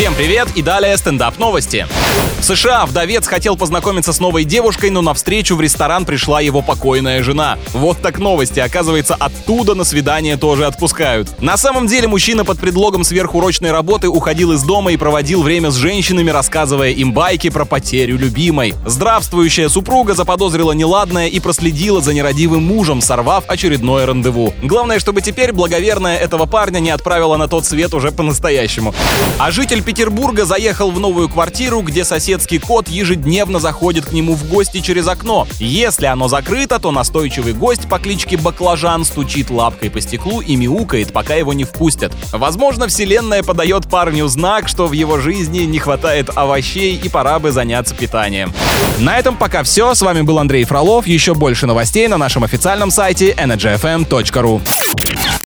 Всем привет и далее стендап новости. В США вдовец хотел познакомиться с новой девушкой, но навстречу в ресторан пришла его покойная жена. Вот так новости. Оказывается, оттуда на свидание тоже отпускают. На самом деле мужчина под предлогом сверхурочной работы уходил из дома и проводил время с женщинами, рассказывая им байки про потерю любимой. Здравствующая супруга заподозрила неладное и проследила за нерадивым мужем, сорвав очередное рандеву. Главное, чтобы теперь благоверная этого парня не отправила на тот свет уже по-настоящему. А житель Петербурга заехал в новую квартиру, где соседский кот ежедневно заходит к нему в гости через окно. Если оно закрыто, то настойчивый гость по кличке Баклажан стучит лапкой по стеклу и мяукает, пока его не впустят. Возможно, вселенная подает парню знак, что в его жизни не хватает овощей и пора бы заняться питанием. На этом пока все. С вами был Андрей Фролов. Еще больше новостей на нашем официальном сайте energyfm.ru.